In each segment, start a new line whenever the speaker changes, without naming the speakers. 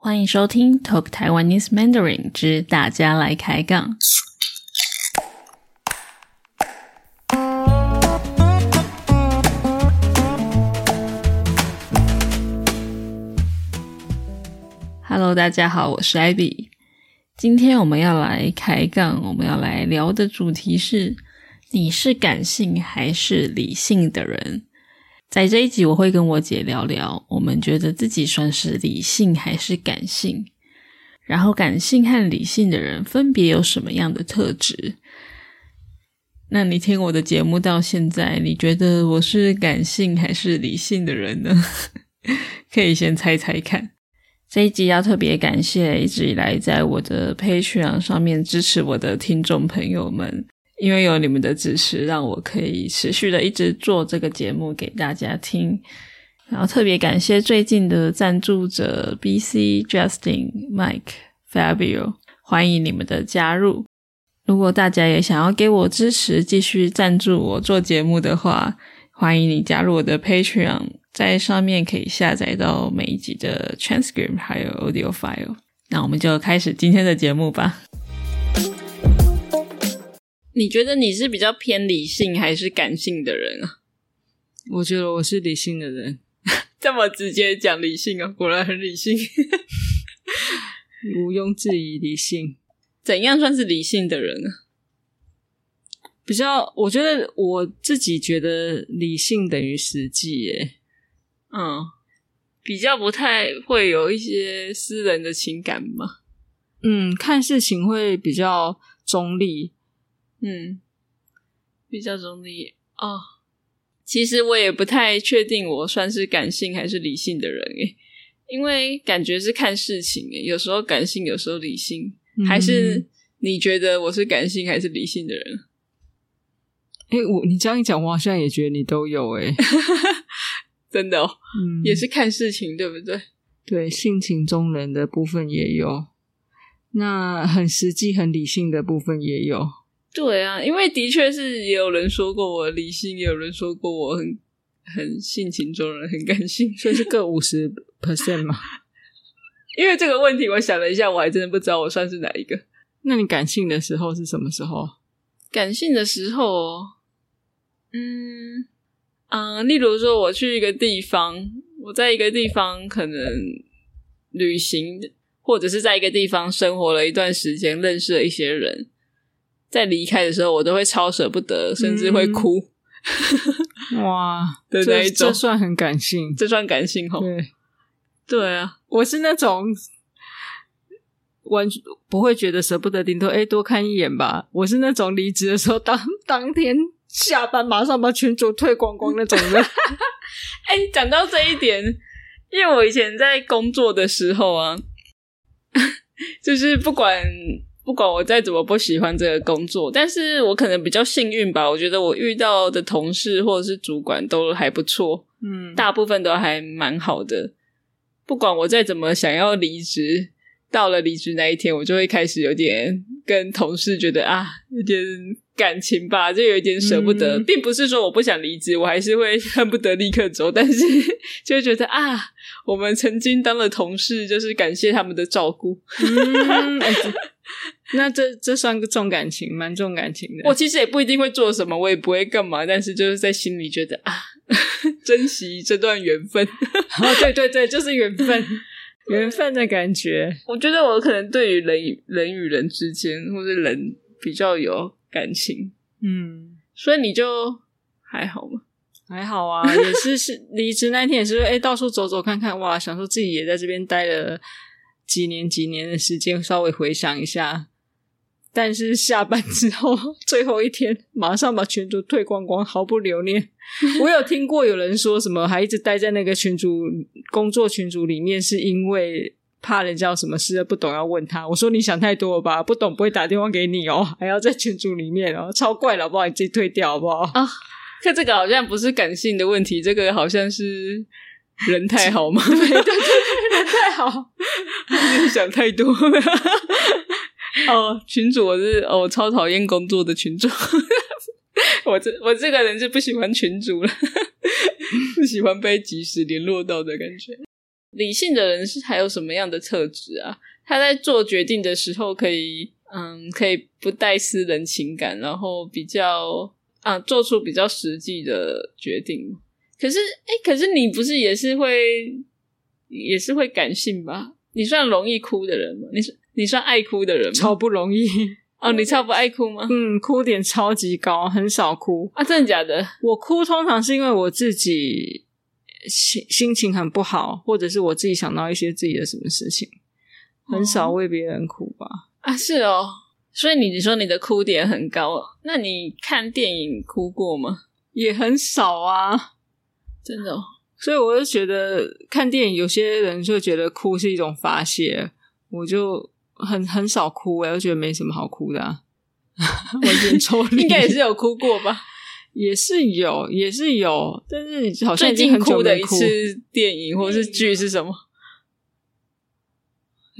欢迎收听 Talk Taiwanese Mandarin 之大家来开杠。Hello，大家好，我是 Abby。今天我们要来开杠，我们要来聊的主题是：你是感性还是理性的人？在这一集，我会跟我姐聊聊，我们觉得自己算是理性还是感性，然后感性和理性的人分别有什么样的特质？那你听我的节目到现在，你觉得我是感性还是理性的人呢？可以先猜猜看。这一集要特别感谢一直以来在我的 Patreon 上面支持我的听众朋友们。因为有你们的支持，让我可以持续的一直做这个节目给大家听。然后特别感谢最近的赞助者 B C Justin Mike Fabio，欢迎你们的加入。如果大家也想要给我支持，继续赞助我做节目的话，欢迎你加入我的 Patreon，在上面可以下载到每一集的 transcript 还有 audio file。那我们就开始今天的节目吧。你觉得你是比较偏理性还是感性的人啊？
我觉得我是理性的人，
这么直接讲理性啊，果然很理性，
毋庸置疑理性。
怎样算是理性的人啊？
比较，我觉得我自己觉得理性等于实际，耶。
嗯，比较不太会有一些私人的情感嘛。
嗯，看事情会比较中立。
嗯，比较中立哦。其实我也不太确定，我算是感性还是理性的人诶，因为感觉是看事情诶，有时候感性，有时候理性。还是你觉得我是感性还是理性的人？
哎，我你这样一讲，我好像也觉得你都有诶。
真的哦，嗯，也是看事情，对不对？
对，性情中人的部分也有，那很实际、很理性的部分也有。
对啊，因为的确是也有人说过我理性，也有人说过我很很性情中人，很感性，
所以是各五十 percent 嘛。
因为这个问题，我想了一下，我还真的不知道我算是哪一个。
那你感性的时候是什么时候？
感性的时候，嗯嗯，例如说我去一个地方，我在一个地方可能旅行，或者是在一个地方生活了一段时间，认识了一些人。在离开的时候，我都会超舍不得，甚至会哭。
哇，
的那一种，
这算很感性，
这算感性吼。
对，
对啊，
我是那种完全不会觉得舍不得，顶多哎多看一眼吧。我是那种离职的时候，当当天下班马上把群主退光光那种人。
哎，讲到这一点，因为我以前在工作的时候啊，就是不管。不管我再怎么不喜欢这个工作，但是我可能比较幸运吧。我觉得我遇到的同事或者是主管都还不错，嗯，大部分都还蛮好的。不管我再怎么想要离职，到了离职那一天，我就会开始有点跟同事觉得啊，有点感情吧，就有一点舍不得。并不是说我不想离职，我还是会恨不得立刻走，但是 就会觉得啊，我们曾经当了同事，就是感谢他们的照顾。
那这这算个重感情，蛮重感情的。
我其实也不一定会做什么，我也不会干嘛，但是就是在心里觉得啊，珍惜这段缘分。
哦，对对对，就是缘分，缘分的感觉。
我觉得我可能对于人与人与人之间，或者人比较有感情。嗯，所以你就还好吗？
还好啊，也是是离职那天也是，哎，到处走走看看，哇，想说自己也在这边待了几年几年的时间，稍微回想一下。但是下班之后 最后一天，马上把群主退光光，毫不留恋。我有听过有人说什么，还一直待在那个群主工作群组里面，是因为怕人家有什么事不懂要问他。我说你想太多了吧，不懂不会打电话给你哦，还要在群组里面哦，超怪了，好不好？你自己退掉好不好？啊，
可这个好像不是感性的问题，这个好像是人太好吗？
对对对，人太好，
你想太多了。哦，群主我是哦，我超讨厌工作的群主，我这我这个人就不喜欢群主了，不喜欢被及时联络到的感觉。理性的人是还有什么样的特质啊？他在做决定的时候可以，嗯，可以不带私人情感，然后比较啊，做出比较实际的决定。可是，哎，可是你不是也是会，也是会感性吧？你算容易哭的人吗？你是你算爱哭的人吗？
超不容易
哦，你超不爱哭吗？
嗯，哭点超级高，很少哭
啊，真的假的？
我哭通常是因为我自己心心情很不好，或者是我自己想到一些自己的什么事情，很少为别人哭吧？
啊，是哦，所以你说你的哭点很高，那你看电影哭过吗？
也很少啊，
真的。
所以我就觉得看电影，有些人就觉得哭是一种发泄，我就很很少哭，我就觉得没什么好哭的，完全抽离。
应该也是有哭过吧？
也是有，也是有，但是好像
最近哭的一次电影或是剧是什么？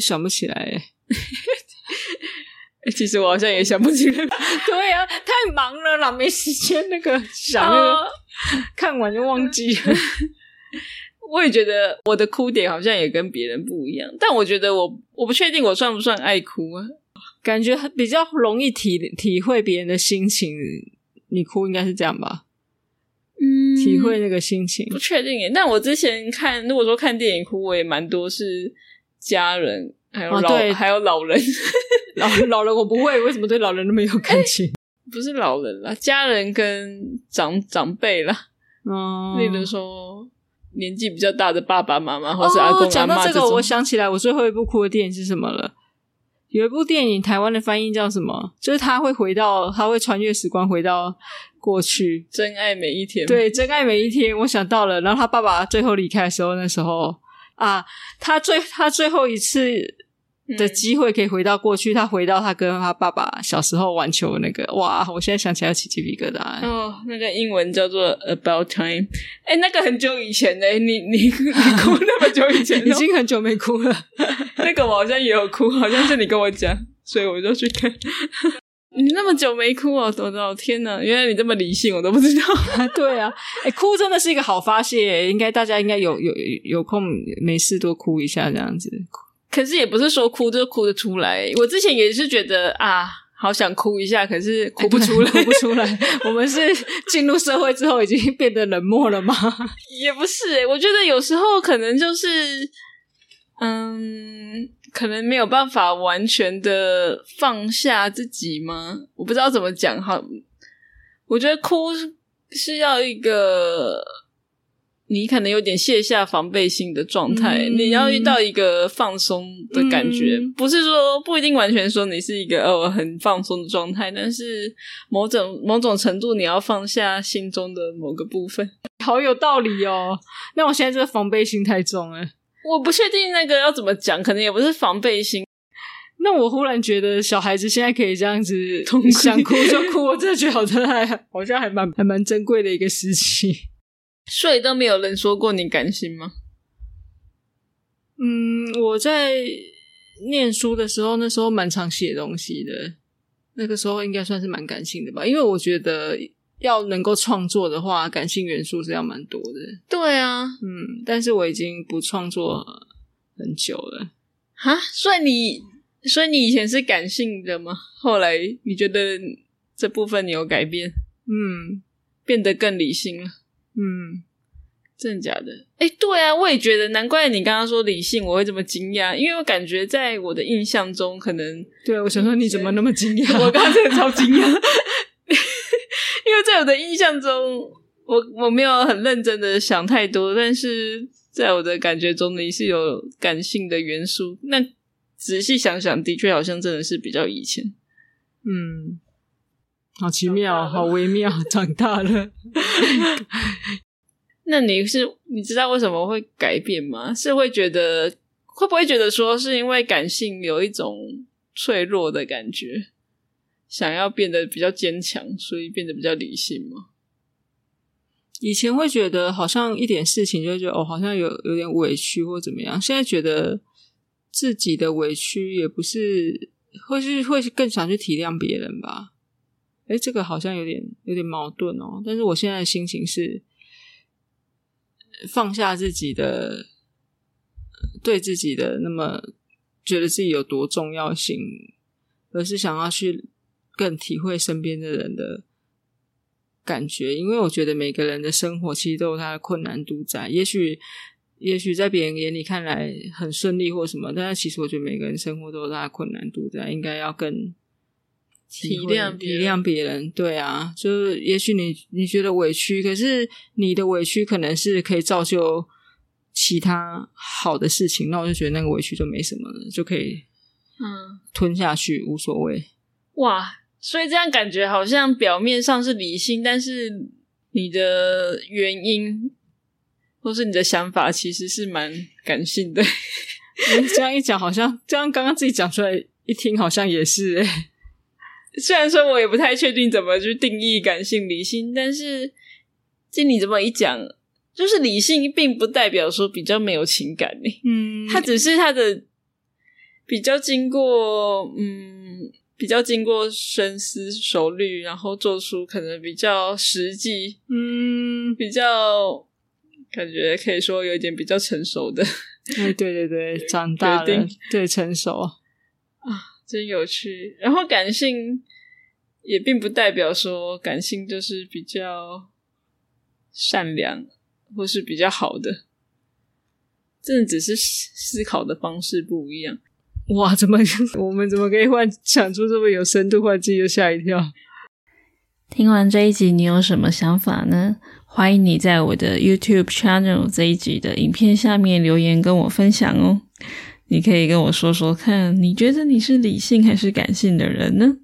想不起来。
其实我好像也想不起来。
对啊，太忙了啦，没时间那个想，看完就忘记了。
我也觉得我的哭点好像也跟别人不一样，但我觉得我我不确定我算不算爱哭啊？
感觉比较容易体体会别人的心情，你哭应该是这样吧？
嗯，
体会那个心情
不确定耶。但我之前看，如果说看电影哭，我也蛮多是家人还有老还有老人，
老老人我不会，为什么对老人那么有感情？
不是老人啦，家人跟长长辈啦，嗯，例如说。年纪比较大的爸爸妈妈，或是阿公阿妈
这个，我想起来，我最后一部哭的电影是什么了？有一部电影，台湾的翻译叫什么？就是他会回到，他会穿越时光回到过去，
真爱每一天。
对，真爱每一天，我想到了。然后他爸爸最后离开的时候，那时候啊，他最他最后一次。的机会可以回到过去，他回到他跟他爸爸小时候玩球那个，哇！我现在想起来起鸡皮疙瘩。
哦，那个英文叫做 About Time，哎，那个很久以前呢，你你你哭 那么久以前，
已经很久没哭了。
那个我好像也有哭，好像是你跟我讲，所以我就去看。你那么久没哭哦，我的天哪！原来你这么理性，我都不知道。
对啊，哎，哭真的是一个好发泄，应该大家应该有有有空没事多哭一下这样子。
可是也不是说哭就哭得出来，我之前也是觉得啊，好想哭一下，可是哭不出来，
哭不出来。我们是进入社会之后已经变得冷漠了吗？
也不是，我觉得有时候可能就是，嗯，可能没有办法完全的放下自己吗？我不知道怎么讲哈。我觉得哭是要一个。你可能有点卸下防备心的状态，你要遇到一个放松的感觉，不是说不一定完全说你是一个哦很放松的状态，但是某种某种程度你要放下心中的某个部分，
好有道理哦。那我现在这个防备心太重了，
我不确定那个要怎么讲，可能也不是防备心。
那我忽然觉得小孩子现在可以这样子，想哭就哭，我真的觉得好真还好像还蛮还蛮珍贵的一个时期。
所以都没有人说过你感性吗？
嗯，我在念书的时候，那时候蛮常写东西的，那个时候应该算是蛮感性的吧。因为我觉得要能够创作的话，感性元素是要蛮多的。
对啊，
嗯，但是我已经不创作很久了。
哈，所以你，所以你以前是感性的吗？后来你觉得这部分你有改变？
嗯，
变得更理性了。
嗯，
真的假的？哎，对啊，我也觉得，难怪你刚刚说理性，我会这么惊讶，因为我感觉在我的印象中，可能
对我想说你怎么那么惊讶？
我刚刚真的超惊讶，因为在我的印象中，我我没有很认真的想太多，但是在我的感觉中，你是有感性的元素。那仔细想想，的确好像真的是比较以前，
嗯。好奇妙，好微妙，长大了。
那你是你知道为什么会改变吗？是会觉得会不会觉得说是因为感性有一种脆弱的感觉，想要变得比较坚强，所以变得比较理性吗？
以前会觉得好像一点事情就觉得哦，好像有有点委屈或怎么样。现在觉得自己的委屈也不是，会是会更想去体谅别人吧。哎，这个好像有点有点矛盾哦。但是我现在的心情是放下自己的对自己的那么觉得自己有多重要性，而是想要去更体会身边的人的感觉。因为我觉得每个人的生活其实都有他的困难度在，也许也许在别人眼里看来很顺利或什么，但是其实我觉得每个人生活都有他的困难度在，应该要更。
体谅
体谅别人，对啊，就是也许你你觉得委屈，可是你的委屈可能是可以造就其他好的事情，那我就觉得那个委屈就没什么了，就可以
嗯，
吞下去，无所谓。
哇，所以这样感觉好像表面上是理性，但是你的原因或是你的想法其实是蛮感性的。
你 这样一讲，好像这样刚刚自己讲出来一听，好像也是哎。
虽然说我也不太确定怎么去定义感性理性，但是经你这么一讲，就是理性并不代表说比较没有情感呢。
嗯，
它只是它的比较经过，嗯，比较经过深思熟虑，然后做出可能比较实际，
嗯，
比较感觉可以说有一点比较成熟的。
哎，对对对，长大了，对成熟
啊。真有趣，然后感性也并不代表说感性就是比较善良或是比较好的，真的只是思考的方式不一样。
哇，怎么 我们怎么可以幻想出这么有深度，幻自己就吓一跳？
听完这一集，你有什么想法呢？欢迎你在我的 YouTube channel 这一集的影片下面留言跟我分享哦。你可以跟我说说看，你觉得你是理性还是感性的人呢？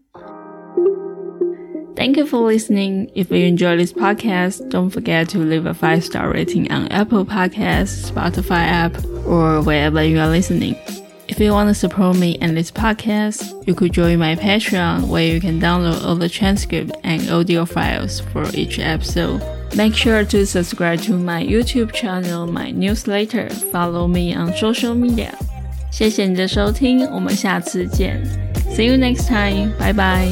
Thank you for listening. If you enjoy this podcast, don't forget to leave a five star rating on Apple Podcasts, Spotify app, or wherever you are listening. If you want to support me and this podcast, you could join my Patreon where you can download all the transcript and audio files for each episode. Make sure to subscribe to my YouTube channel, my newsletter, follow me on social media. 谢谢你的收听，我们下次见，See you next time，拜拜。